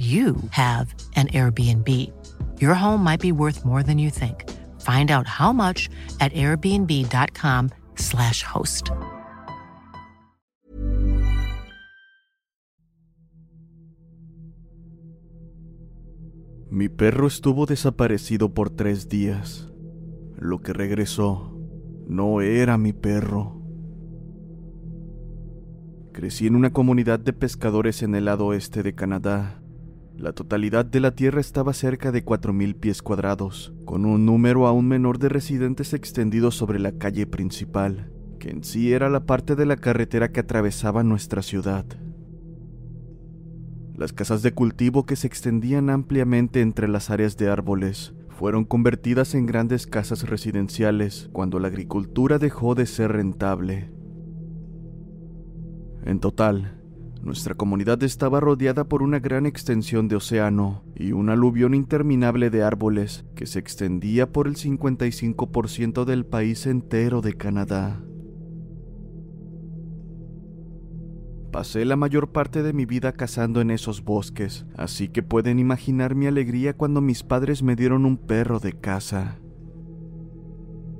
you have an Airbnb. Your home might be worth more than you think. Find out how much at airbnb.com/slash host. Mi perro estuvo desaparecido por tres días. Lo que regresó no era mi perro. Crecí en una comunidad de pescadores en el lado oeste de Canadá. La totalidad de la tierra estaba cerca de 4.000 pies cuadrados, con un número aún menor de residentes extendidos sobre la calle principal, que en sí era la parte de la carretera que atravesaba nuestra ciudad. Las casas de cultivo que se extendían ampliamente entre las áreas de árboles fueron convertidas en grandes casas residenciales cuando la agricultura dejó de ser rentable. En total, nuestra comunidad estaba rodeada por una gran extensión de océano y un aluvión interminable de árboles que se extendía por el 55% del país entero de Canadá. Pasé la mayor parte de mi vida cazando en esos bosques, así que pueden imaginar mi alegría cuando mis padres me dieron un perro de caza.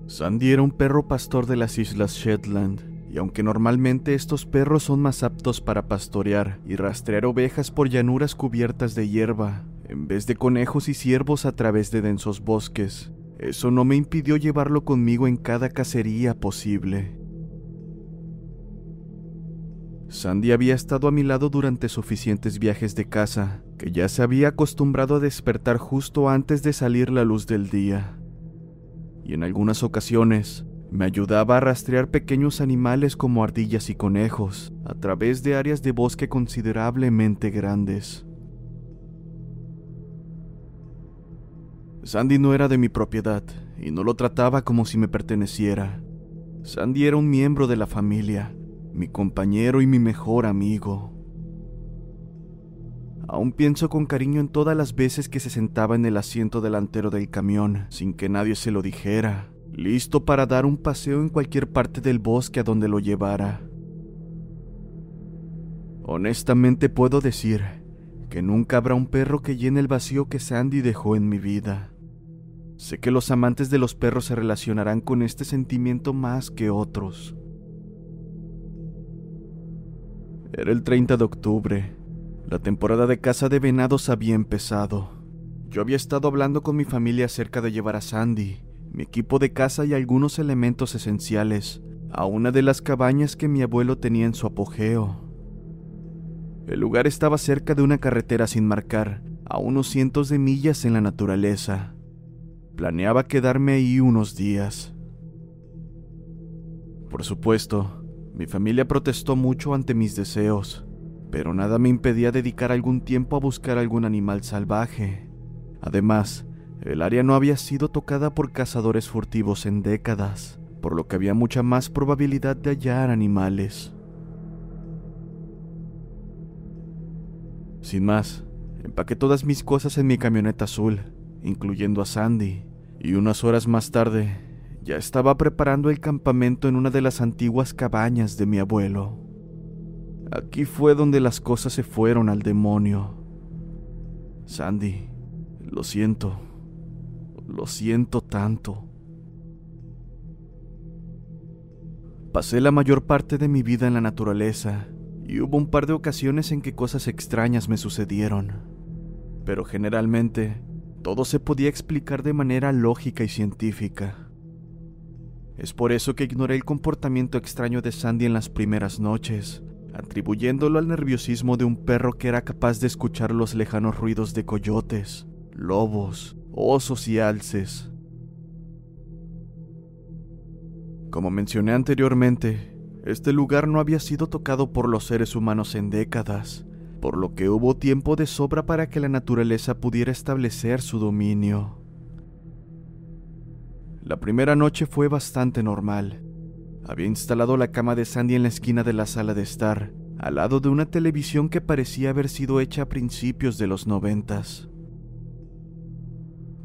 Sandy era un perro pastor de las Islas Shetland, y aunque normalmente estos perros son más aptos para pastorear y rastrear ovejas por llanuras cubiertas de hierba, en vez de conejos y ciervos a través de densos bosques, eso no me impidió llevarlo conmigo en cada cacería posible. Sandy había estado a mi lado durante suficientes viajes de caza, que ya se había acostumbrado a despertar justo antes de salir la luz del día. Y en algunas ocasiones me ayudaba a rastrear pequeños animales como ardillas y conejos a través de áreas de bosque considerablemente grandes. Sandy no era de mi propiedad y no lo trataba como si me perteneciera. Sandy era un miembro de la familia, mi compañero y mi mejor amigo. Aún pienso con cariño en todas las veces que se sentaba en el asiento delantero del camión sin que nadie se lo dijera, listo para dar un paseo en cualquier parte del bosque a donde lo llevara. Honestamente puedo decir que nunca habrá un perro que llene el vacío que Sandy dejó en mi vida. Sé que los amantes de los perros se relacionarán con este sentimiento más que otros. Era el 30 de octubre. La temporada de caza de venados había empezado. Yo había estado hablando con mi familia acerca de llevar a Sandy, mi equipo de caza y algunos elementos esenciales a una de las cabañas que mi abuelo tenía en su apogeo. El lugar estaba cerca de una carretera sin marcar, a unos cientos de millas en la naturaleza. Planeaba quedarme ahí unos días. Por supuesto, mi familia protestó mucho ante mis deseos, pero nada me impedía dedicar algún tiempo a buscar algún animal salvaje. Además, el área no había sido tocada por cazadores furtivos en décadas, por lo que había mucha más probabilidad de hallar animales. Sin más, empaqué todas mis cosas en mi camioneta azul, incluyendo a Sandy, y unas horas más tarde ya estaba preparando el campamento en una de las antiguas cabañas de mi abuelo. Aquí fue donde las cosas se fueron al demonio. Sandy, lo siento, lo siento tanto. Pasé la mayor parte de mi vida en la naturaleza y hubo un par de ocasiones en que cosas extrañas me sucedieron. Pero generalmente, todo se podía explicar de manera lógica y científica. Es por eso que ignoré el comportamiento extraño de Sandy en las primeras noches, atribuyéndolo al nerviosismo de un perro que era capaz de escuchar los lejanos ruidos de coyotes, lobos, osos y alces. Como mencioné anteriormente, este lugar no había sido tocado por los seres humanos en décadas, por lo que hubo tiempo de sobra para que la naturaleza pudiera establecer su dominio. La primera noche fue bastante normal. Había instalado la cama de Sandy en la esquina de la sala de estar, al lado de una televisión que parecía haber sido hecha a principios de los noventas.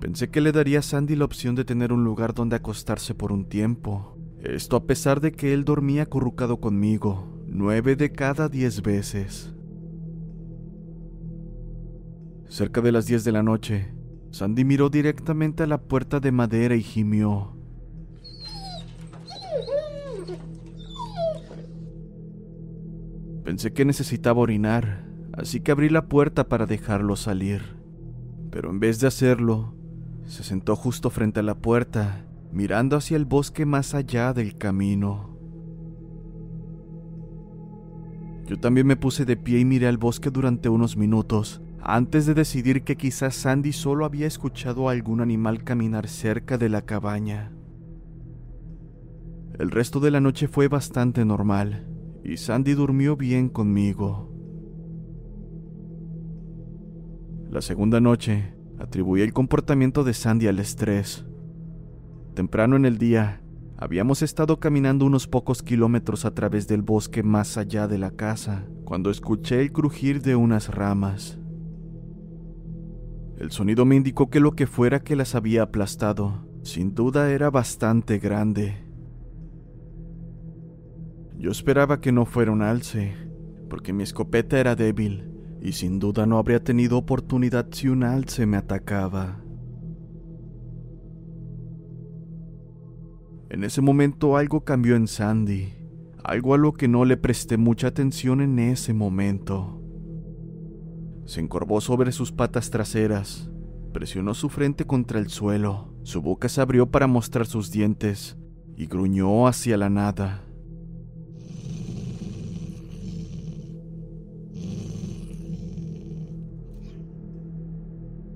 Pensé que le daría a Sandy la opción de tener un lugar donde acostarse por un tiempo. Esto a pesar de que él dormía acurrucado conmigo, nueve de cada diez veces. Cerca de las diez de la noche, Sandy miró directamente a la puerta de madera y gimió. Pensé que necesitaba orinar, así que abrí la puerta para dejarlo salir. Pero en vez de hacerlo, se sentó justo frente a la puerta, mirando hacia el bosque más allá del camino. Yo también me puse de pie y miré al bosque durante unos minutos, antes de decidir que quizás Sandy solo había escuchado a algún animal caminar cerca de la cabaña. El resto de la noche fue bastante normal, y Sandy durmió bien conmigo. La segunda noche, atribuí el comportamiento de Sandy al estrés. Temprano en el día, habíamos estado caminando unos pocos kilómetros a través del bosque más allá de la casa, cuando escuché el crujir de unas ramas. El sonido me indicó que lo que fuera que las había aplastado, sin duda era bastante grande. Yo esperaba que no fuera un alce, porque mi escopeta era débil y sin duda no habría tenido oportunidad si un alce me atacaba. En ese momento algo cambió en Sandy, algo a lo que no le presté mucha atención en ese momento. Se encorvó sobre sus patas traseras, presionó su frente contra el suelo, su boca se abrió para mostrar sus dientes y gruñó hacia la nada.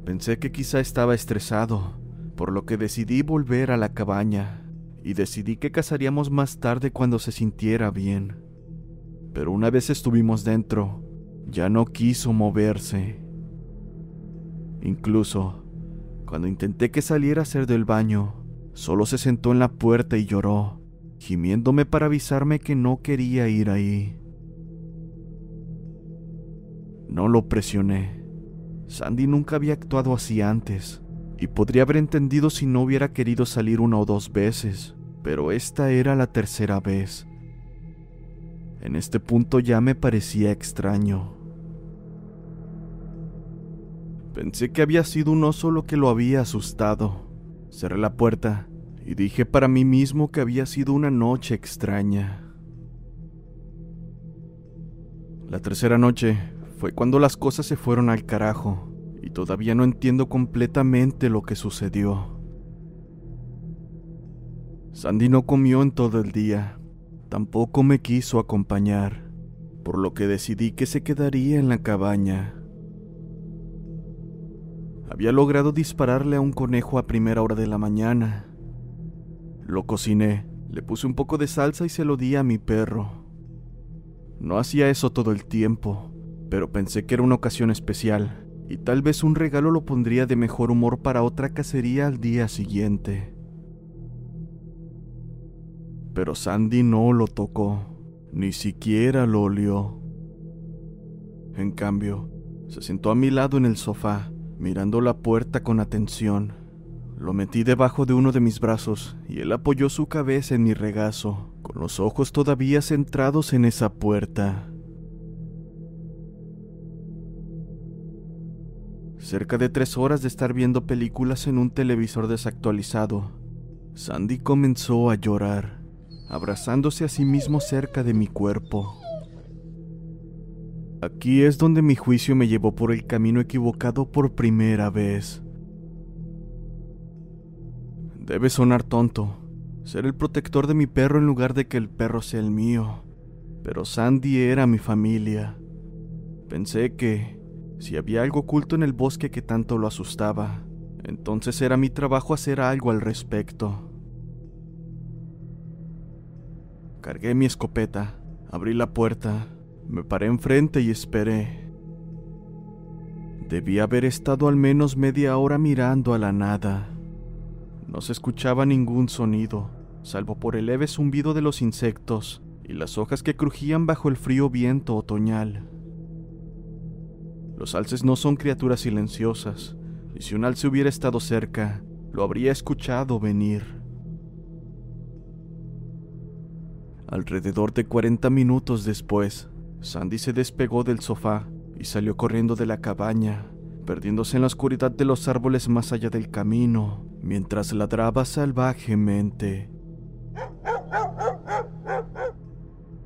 Pensé que quizá estaba estresado, por lo que decidí volver a la cabaña y decidí que cazaríamos más tarde cuando se sintiera bien. Pero una vez estuvimos dentro, ya no quiso moverse. Incluso, cuando intenté que saliera a hacer del baño, solo se sentó en la puerta y lloró, gimiéndome para avisarme que no quería ir ahí. No lo presioné Sandy nunca había actuado así antes, y podría haber entendido si no hubiera querido salir una o dos veces, pero esta era la tercera vez. En este punto ya me parecía extraño. Pensé que había sido un oso lo que lo había asustado. Cerré la puerta y dije para mí mismo que había sido una noche extraña. La tercera noche fue cuando las cosas se fueron al carajo y todavía no entiendo completamente lo que sucedió. Sandy no comió en todo el día, tampoco me quiso acompañar, por lo que decidí que se quedaría en la cabaña. Había logrado dispararle a un conejo a primera hora de la mañana. Lo cociné, le puse un poco de salsa y se lo di a mi perro. No hacía eso todo el tiempo, pero pensé que era una ocasión especial y tal vez un regalo lo pondría de mejor humor para otra cacería al día siguiente. Pero Sandy no lo tocó, ni siquiera lo olió. En cambio, se sentó a mi lado en el sofá, mirando la puerta con atención. Lo metí debajo de uno de mis brazos y él apoyó su cabeza en mi regazo, con los ojos todavía centrados en esa puerta. Cerca de tres horas de estar viendo películas en un televisor desactualizado, Sandy comenzó a llorar, abrazándose a sí mismo cerca de mi cuerpo. Aquí es donde mi juicio me llevó por el camino equivocado por primera vez. Debe sonar tonto, ser el protector de mi perro en lugar de que el perro sea el mío, pero Sandy era mi familia. Pensé que, si había algo oculto en el bosque que tanto lo asustaba, entonces era mi trabajo hacer algo al respecto. Cargué mi escopeta, abrí la puerta, me paré enfrente y esperé. Debía haber estado al menos media hora mirando a la nada. No se escuchaba ningún sonido, salvo por el leve zumbido de los insectos y las hojas que crujían bajo el frío viento otoñal. Los alces no son criaturas silenciosas, y si un alce hubiera estado cerca, lo habría escuchado venir. Alrededor de 40 minutos después, Sandy se despegó del sofá y salió corriendo de la cabaña, perdiéndose en la oscuridad de los árboles más allá del camino, mientras ladraba salvajemente.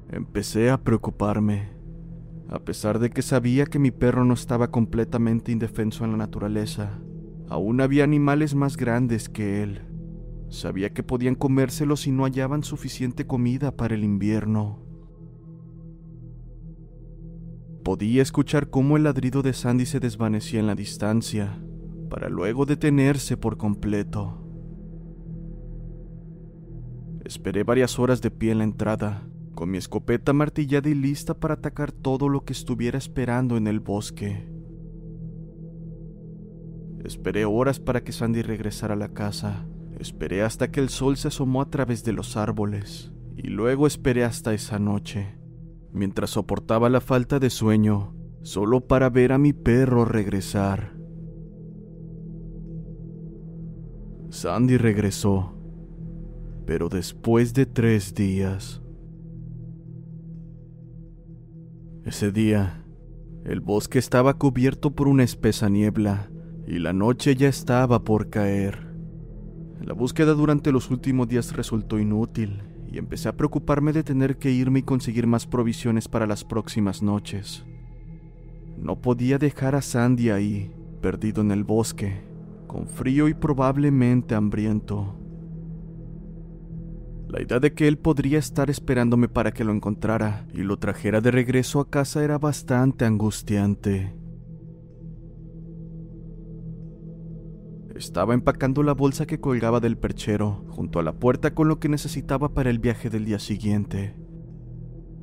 Empecé a preocuparme, a pesar de que sabía que mi perro no estaba completamente indefenso en la naturaleza. Aún había animales más grandes que él. Sabía que podían comérselos si no hallaban suficiente comida para el invierno. Podía escuchar cómo el ladrido de Sandy se desvanecía en la distancia, para luego detenerse por completo. Esperé varias horas de pie en la entrada, con mi escopeta martillada y lista para atacar todo lo que estuviera esperando en el bosque. Esperé horas para que Sandy regresara a la casa. Esperé hasta que el sol se asomó a través de los árboles. Y luego esperé hasta esa noche mientras soportaba la falta de sueño, solo para ver a mi perro regresar. Sandy regresó, pero después de tres días. Ese día, el bosque estaba cubierto por una espesa niebla y la noche ya estaba por caer. La búsqueda durante los últimos días resultó inútil y empecé a preocuparme de tener que irme y conseguir más provisiones para las próximas noches. No podía dejar a Sandy ahí, perdido en el bosque, con frío y probablemente hambriento. La idea de que él podría estar esperándome para que lo encontrara y lo trajera de regreso a casa era bastante angustiante. Estaba empacando la bolsa que colgaba del perchero junto a la puerta con lo que necesitaba para el viaje del día siguiente.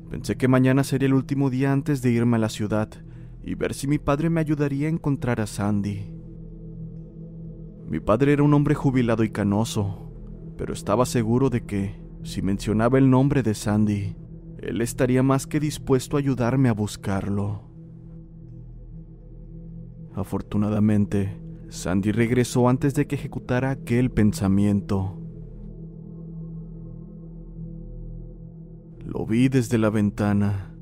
Pensé que mañana sería el último día antes de irme a la ciudad y ver si mi padre me ayudaría a encontrar a Sandy. Mi padre era un hombre jubilado y canoso, pero estaba seguro de que, si mencionaba el nombre de Sandy, él estaría más que dispuesto a ayudarme a buscarlo. Afortunadamente, Sandy regresó antes de que ejecutara aquel pensamiento. Lo vi desde la ventana.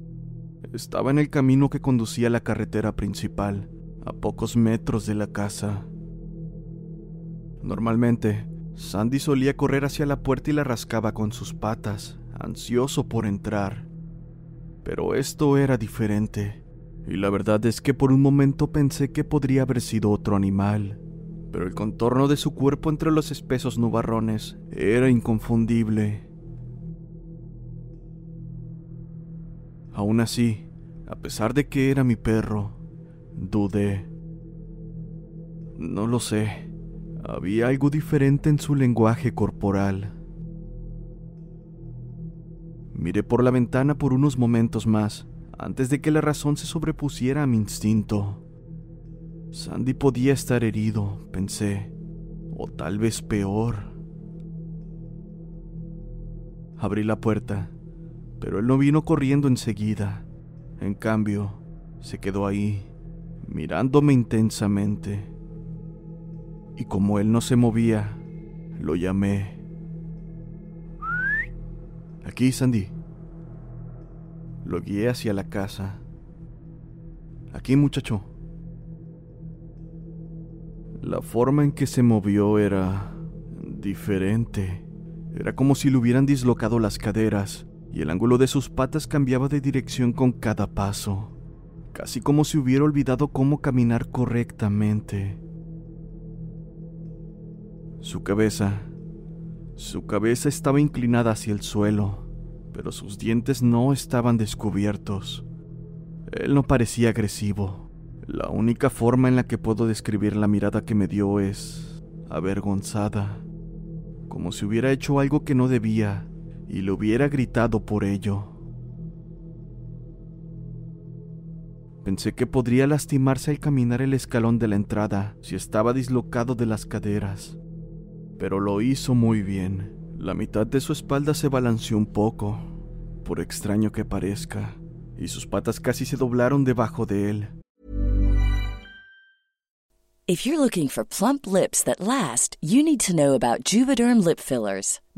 Estaba en el camino que conducía a la carretera principal, a pocos metros de la casa. Normalmente, Sandy solía correr hacia la puerta y la rascaba con sus patas, ansioso por entrar. Pero esto era diferente y la verdad es que por un momento pensé que podría haber sido otro animal, pero el contorno de su cuerpo entre los espesos nubarrones era inconfundible. Aún así, a pesar de que era mi perro, dudé. No lo sé, había algo diferente en su lenguaje corporal. Miré por la ventana por unos momentos más antes de que la razón se sobrepusiera a mi instinto. Sandy podía estar herido, pensé, o tal vez peor. Abrí la puerta, pero él no vino corriendo enseguida. En cambio, se quedó ahí, mirándome intensamente. Y como él no se movía, lo llamé. Aquí, Sandy. Lo guié hacia la casa. Aquí, muchacho. La forma en que se movió era diferente. Era como si le hubieran dislocado las caderas y el ángulo de sus patas cambiaba de dirección con cada paso, casi como si hubiera olvidado cómo caminar correctamente. Su cabeza, su cabeza estaba inclinada hacia el suelo pero sus dientes no estaban descubiertos. Él no parecía agresivo. La única forma en la que puedo describir la mirada que me dio es avergonzada, como si hubiera hecho algo que no debía y le hubiera gritado por ello. Pensé que podría lastimarse al caminar el escalón de la entrada si estaba dislocado de las caderas. Pero lo hizo muy bien. La mitad de su espalda se balanceó un poco, por extraño que parezca, y sus patas casi se doblaron debajo de él. If you're looking for plump lips that last, you need to know about Juvederm lip fillers.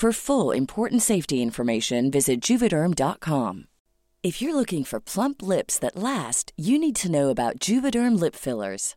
For full important safety information, visit juvederm.com. If you're looking for plump lips that last, you need to know about Juvederm lip fillers.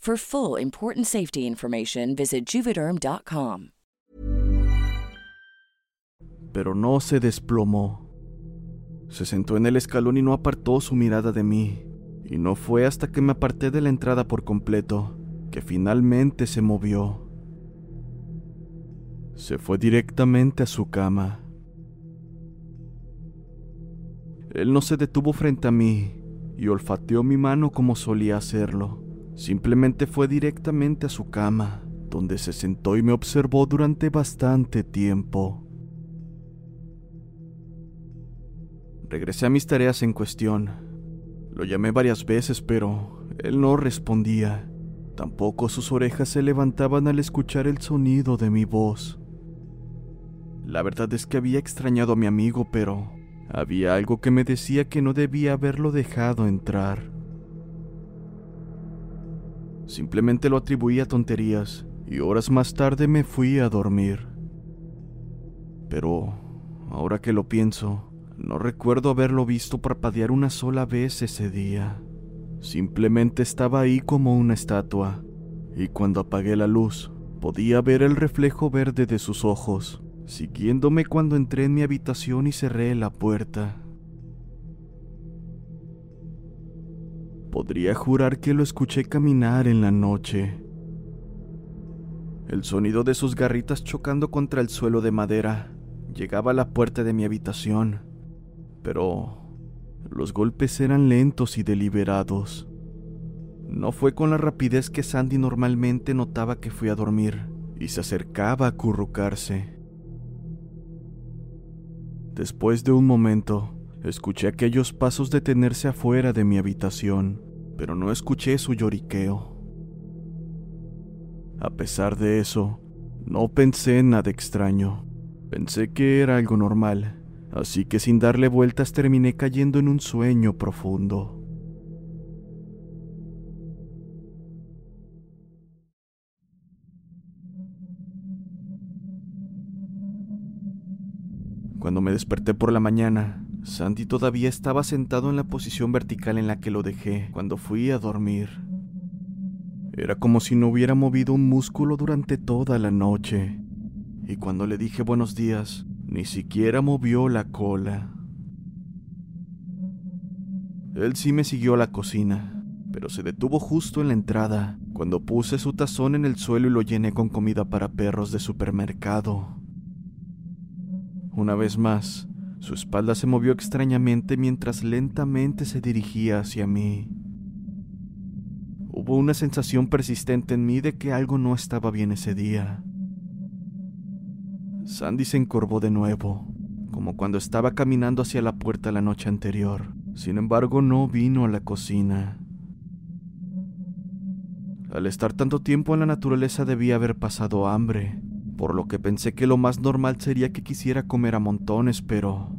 For full important safety information, visit juvederm.com. Pero no se desplomó. Se sentó en el escalón y no apartó su mirada de mí. Y no fue hasta que me aparté de la entrada por completo que finalmente se movió. Se fue directamente a su cama. Él no se detuvo frente a mí y olfateó mi mano como solía hacerlo. Simplemente fue directamente a su cama, donde se sentó y me observó durante bastante tiempo. Regresé a mis tareas en cuestión. Lo llamé varias veces, pero él no respondía. Tampoco sus orejas se levantaban al escuchar el sonido de mi voz. La verdad es que había extrañado a mi amigo, pero había algo que me decía que no debía haberlo dejado entrar. Simplemente lo atribuí a tonterías y horas más tarde me fui a dormir. Pero, ahora que lo pienso, no recuerdo haberlo visto parpadear una sola vez ese día. Simplemente estaba ahí como una estatua, y cuando apagué la luz, podía ver el reflejo verde de sus ojos, siguiéndome cuando entré en mi habitación y cerré la puerta. Podría jurar que lo escuché caminar en la noche. El sonido de sus garritas chocando contra el suelo de madera llegaba a la puerta de mi habitación, pero los golpes eran lentos y deliberados. No fue con la rapidez que Sandy normalmente notaba que fui a dormir y se acercaba a acurrucarse. Después de un momento, escuché aquellos pasos detenerse afuera de mi habitación, pero no escuché su lloriqueo. A pesar de eso, no pensé en nada extraño. Pensé que era algo normal, así que sin darle vueltas terminé cayendo en un sueño profundo. Cuando me desperté por la mañana, Sandy todavía estaba sentado en la posición vertical en la que lo dejé cuando fui a dormir. Era como si no hubiera movido un músculo durante toda la noche. Y cuando le dije buenos días, ni siquiera movió la cola. Él sí me siguió a la cocina, pero se detuvo justo en la entrada, cuando puse su tazón en el suelo y lo llené con comida para perros de supermercado. Una vez más, su espalda se movió extrañamente mientras lentamente se dirigía hacia mí. Hubo una sensación persistente en mí de que algo no estaba bien ese día. Sandy se encorvó de nuevo, como cuando estaba caminando hacia la puerta la noche anterior. Sin embargo, no vino a la cocina. Al estar tanto tiempo en la naturaleza debía haber pasado hambre, por lo que pensé que lo más normal sería que quisiera comer a montones, pero,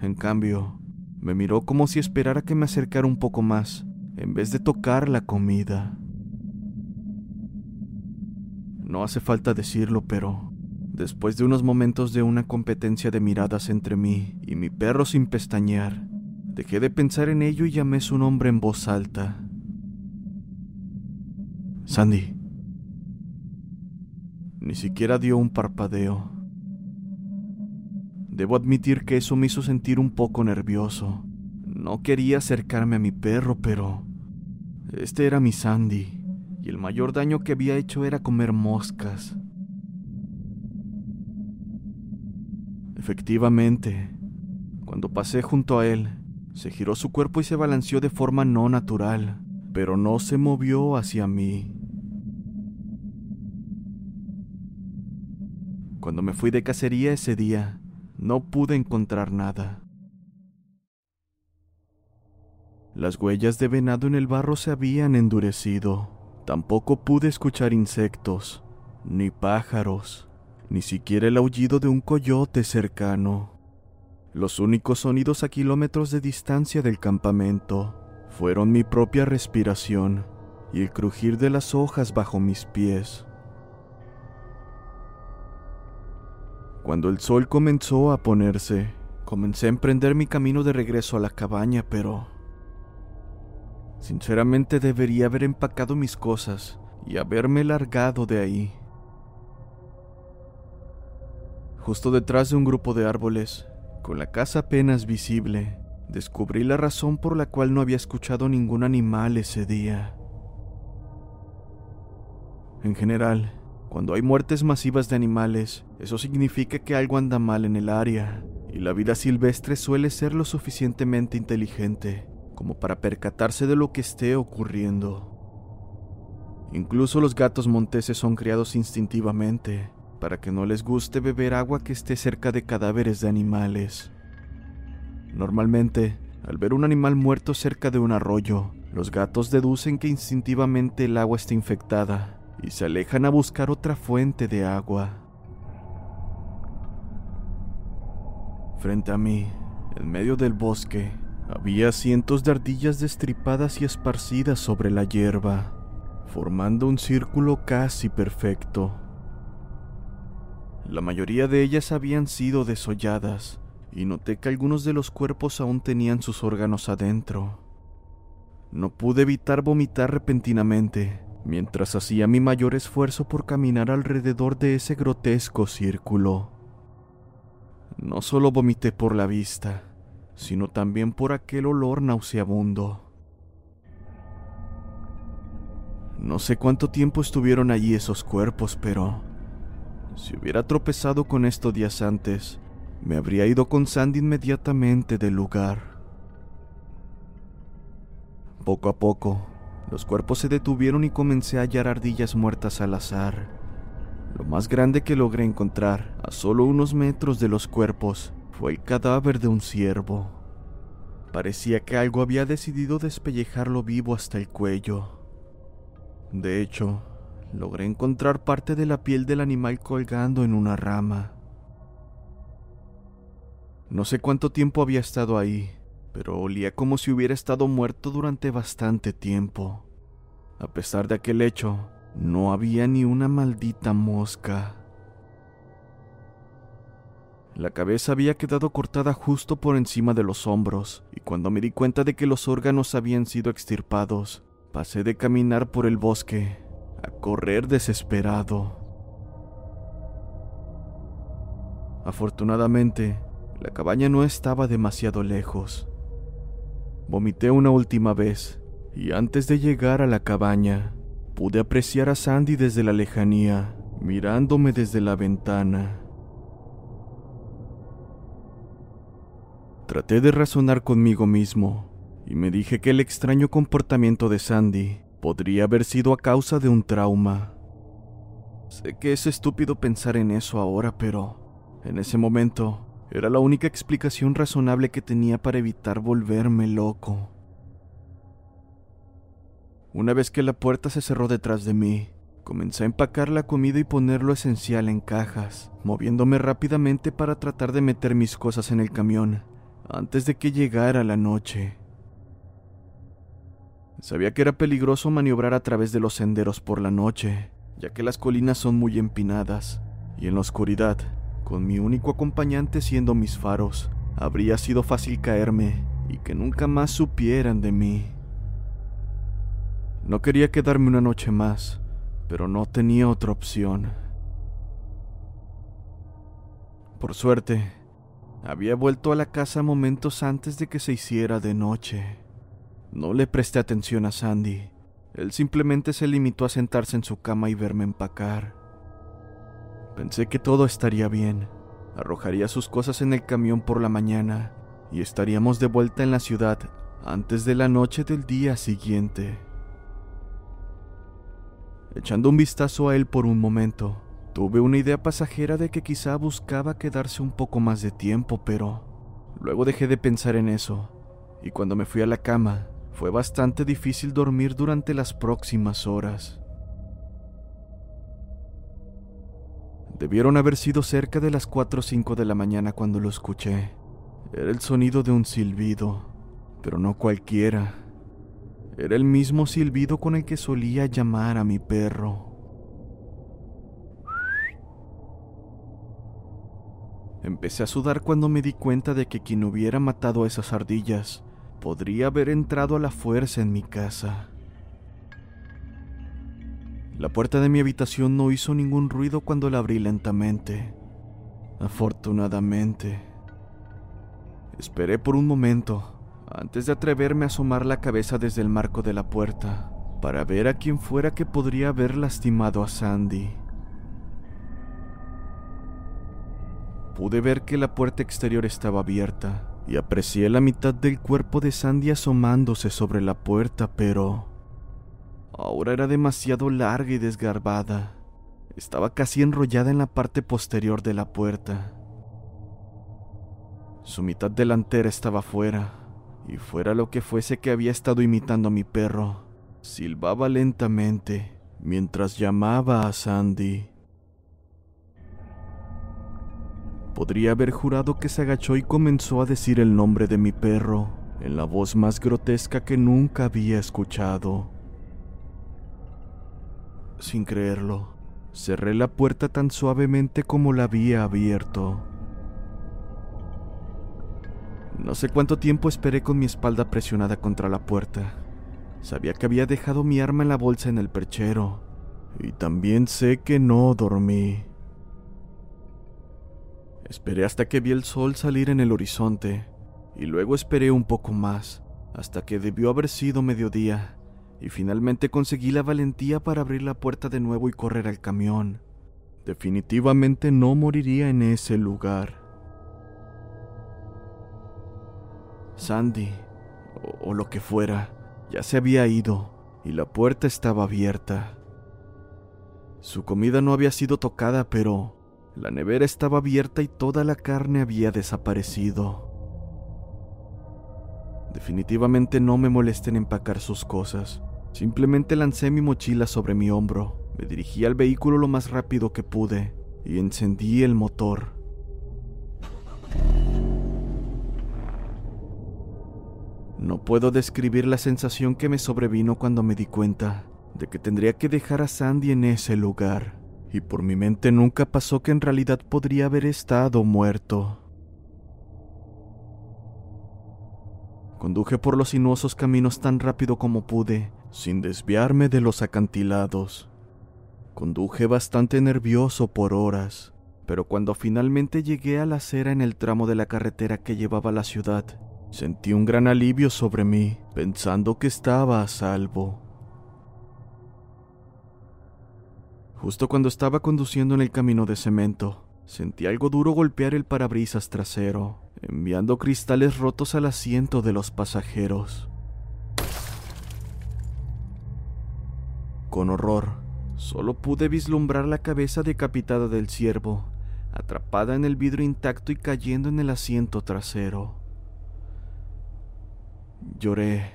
en cambio, me miró como si esperara que me acercara un poco más, en vez de tocar la comida. No hace falta decirlo, pero después de unos momentos de una competencia de miradas entre mí y mi perro sin pestañear, Dejé de pensar en ello y llamé su nombre en voz alta. Sandy. Ni siquiera dio un parpadeo. Debo admitir que eso me hizo sentir un poco nervioso. No quería acercarme a mi perro, pero este era mi Sandy, y el mayor daño que había hecho era comer moscas. Efectivamente, cuando pasé junto a él, se giró su cuerpo y se balanceó de forma no natural, pero no se movió hacia mí. Cuando me fui de cacería ese día, no pude encontrar nada. Las huellas de venado en el barro se habían endurecido. Tampoco pude escuchar insectos, ni pájaros, ni siquiera el aullido de un coyote cercano. Los únicos sonidos a kilómetros de distancia del campamento fueron mi propia respiración y el crujir de las hojas bajo mis pies. Cuando el sol comenzó a ponerse, comencé a emprender mi camino de regreso a la cabaña, pero... Sinceramente debería haber empacado mis cosas y haberme largado de ahí. Justo detrás de un grupo de árboles con la casa apenas visible, descubrí la razón por la cual no había escuchado ningún animal ese día. En general, cuando hay muertes masivas de animales, eso significa que algo anda mal en el área, y la vida silvestre suele ser lo suficientemente inteligente como para percatarse de lo que esté ocurriendo. Incluso los gatos monteses son criados instintivamente, para que no les guste beber agua que esté cerca de cadáveres de animales. Normalmente, al ver un animal muerto cerca de un arroyo, los gatos deducen que instintivamente el agua está infectada y se alejan a buscar otra fuente de agua. Frente a mí, en medio del bosque, había cientos de ardillas destripadas y esparcidas sobre la hierba, formando un círculo casi perfecto. La mayoría de ellas habían sido desolladas, y noté que algunos de los cuerpos aún tenían sus órganos adentro. No pude evitar vomitar repentinamente, mientras hacía mi mayor esfuerzo por caminar alrededor de ese grotesco círculo. No solo vomité por la vista, sino también por aquel olor nauseabundo. No sé cuánto tiempo estuvieron allí esos cuerpos, pero si hubiera tropezado con esto días antes, me habría ido con Sandy inmediatamente del lugar. Poco a poco, los cuerpos se detuvieron y comencé a hallar ardillas muertas al azar. Lo más grande que logré encontrar, a solo unos metros de los cuerpos, fue el cadáver de un ciervo. Parecía que algo había decidido despellejarlo vivo hasta el cuello. De hecho, logré encontrar parte de la piel del animal colgando en una rama. No sé cuánto tiempo había estado ahí, pero olía como si hubiera estado muerto durante bastante tiempo. A pesar de aquel hecho, no había ni una maldita mosca. La cabeza había quedado cortada justo por encima de los hombros, y cuando me di cuenta de que los órganos habían sido extirpados, pasé de caminar por el bosque a correr desesperado. Afortunadamente, la cabaña no estaba demasiado lejos. Vomité una última vez y antes de llegar a la cabaña, pude apreciar a Sandy desde la lejanía, mirándome desde la ventana. Traté de razonar conmigo mismo y me dije que el extraño comportamiento de Sandy podría haber sido a causa de un trauma. Sé que es estúpido pensar en eso ahora, pero en ese momento era la única explicación razonable que tenía para evitar volverme loco. Una vez que la puerta se cerró detrás de mí, comencé a empacar la comida y poner lo esencial en cajas, moviéndome rápidamente para tratar de meter mis cosas en el camión antes de que llegara la noche. Sabía que era peligroso maniobrar a través de los senderos por la noche, ya que las colinas son muy empinadas, y en la oscuridad, con mi único acompañante siendo mis faros, habría sido fácil caerme y que nunca más supieran de mí. No quería quedarme una noche más, pero no tenía otra opción. Por suerte, había vuelto a la casa momentos antes de que se hiciera de noche. No le presté atención a Sandy. Él simplemente se limitó a sentarse en su cama y verme empacar. Pensé que todo estaría bien. Arrojaría sus cosas en el camión por la mañana y estaríamos de vuelta en la ciudad antes de la noche del día siguiente. Echando un vistazo a él por un momento, Tuve una idea pasajera de que quizá buscaba quedarse un poco más de tiempo, pero luego dejé de pensar en eso, y cuando me fui a la cama, fue bastante difícil dormir durante las próximas horas. Debieron haber sido cerca de las 4 o 5 de la mañana cuando lo escuché. Era el sonido de un silbido, pero no cualquiera. Era el mismo silbido con el que solía llamar a mi perro. Empecé a sudar cuando me di cuenta de que quien hubiera matado a esas ardillas podría haber entrado a la fuerza en mi casa. La puerta de mi habitación no hizo ningún ruido cuando la abrí lentamente. Afortunadamente. Esperé por un momento antes de atreverme a asomar la cabeza desde el marco de la puerta para ver a quién fuera que podría haber lastimado a Sandy. Pude ver que la puerta exterior estaba abierta y aprecié la mitad del cuerpo de Sandy asomándose sobre la puerta, pero ahora era demasiado larga y desgarbada. Estaba casi enrollada en la parte posterior de la puerta. Su mitad delantera estaba fuera, y fuera lo que fuese que había estado imitando a mi perro, silbaba lentamente mientras llamaba a Sandy. Podría haber jurado que se agachó y comenzó a decir el nombre de mi perro, en la voz más grotesca que nunca había escuchado. Sin creerlo, cerré la puerta tan suavemente como la había abierto. No sé cuánto tiempo esperé con mi espalda presionada contra la puerta. Sabía que había dejado mi arma en la bolsa en el perchero. Y también sé que no dormí. Esperé hasta que vi el sol salir en el horizonte, y luego esperé un poco más, hasta que debió haber sido mediodía, y finalmente conseguí la valentía para abrir la puerta de nuevo y correr al camión. Definitivamente no moriría en ese lugar. Sandy, o, lo que fuera, ya se había ido, y la puerta estaba abierta. Su comida no había sido tocada, pero la nevera estaba abierta y toda la carne había desaparecido. Definitivamente no me molesté en empacar sus cosas. Simplemente lancé mi mochila sobre mi hombro, me dirigí al vehículo lo más rápido que pude y encendí el motor. No puedo describir la sensación que me sobrevino cuando me di cuenta de que tendría que dejar a Sandy en ese lugar y por mi mente nunca pasó que en realidad podría haber estado muerto. Conduje por los sinuosos caminos tan rápido como pude, sin desviarme de los acantilados. Conduje bastante nervioso por horas, pero cuando finalmente llegué a la acera en el tramo de la carretera que llevaba a la ciudad, sentí un gran alivio sobre mí, pensando que estaba a salvo. Justo cuando estaba conduciendo en el camino de cemento, sentí algo duro golpear el parabrisas trasero, enviando cristales rotos al asiento de los pasajeros. Con horror, solo pude vislumbrar la cabeza decapitada del ciervo, atrapada en el vidrio intacto y cayendo en el asiento trasero. Lloré.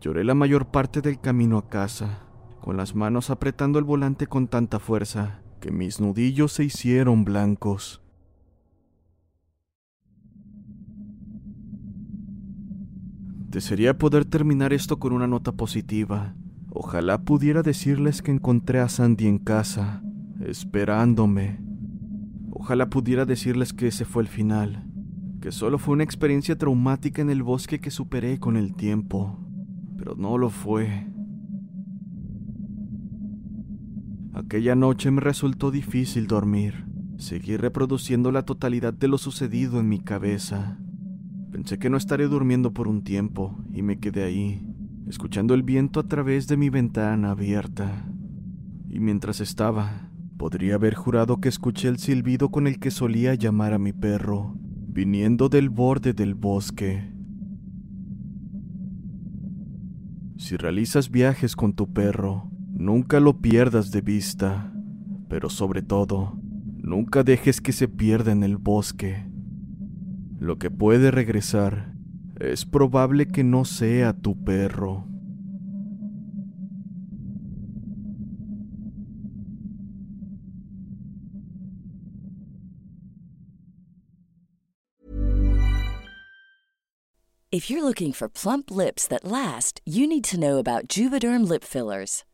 Lloré la mayor parte del camino a casa, con las manos apretando el volante con tanta fuerza que mis nudillos se hicieron blancos. Desearía poder terminar esto con una nota positiva. Ojalá pudiera decirles que encontré a Sandy en casa, esperándome. Ojalá pudiera decirles que ese fue el final, que solo fue una experiencia traumática en el bosque que superé con el tiempo, pero no lo fue. Aquella noche me resultó difícil dormir. Seguí reproduciendo la totalidad de lo sucedido en mi cabeza. Pensé que no estaré durmiendo por un tiempo y me quedé ahí, escuchando el viento a través de mi ventana abierta. Y mientras estaba, podría haber jurado que escuché el silbido con el que solía llamar a mi perro, viniendo del borde del bosque. Si realizas viajes con tu perro, nunca lo pierdas de vista, pero sobre todo, nunca dejes que se pierda en el bosque. Lo que puede regresar es probable que no sea tu perro. If you're looking for plump lips that last, you need to know about Juvederm lip fillers.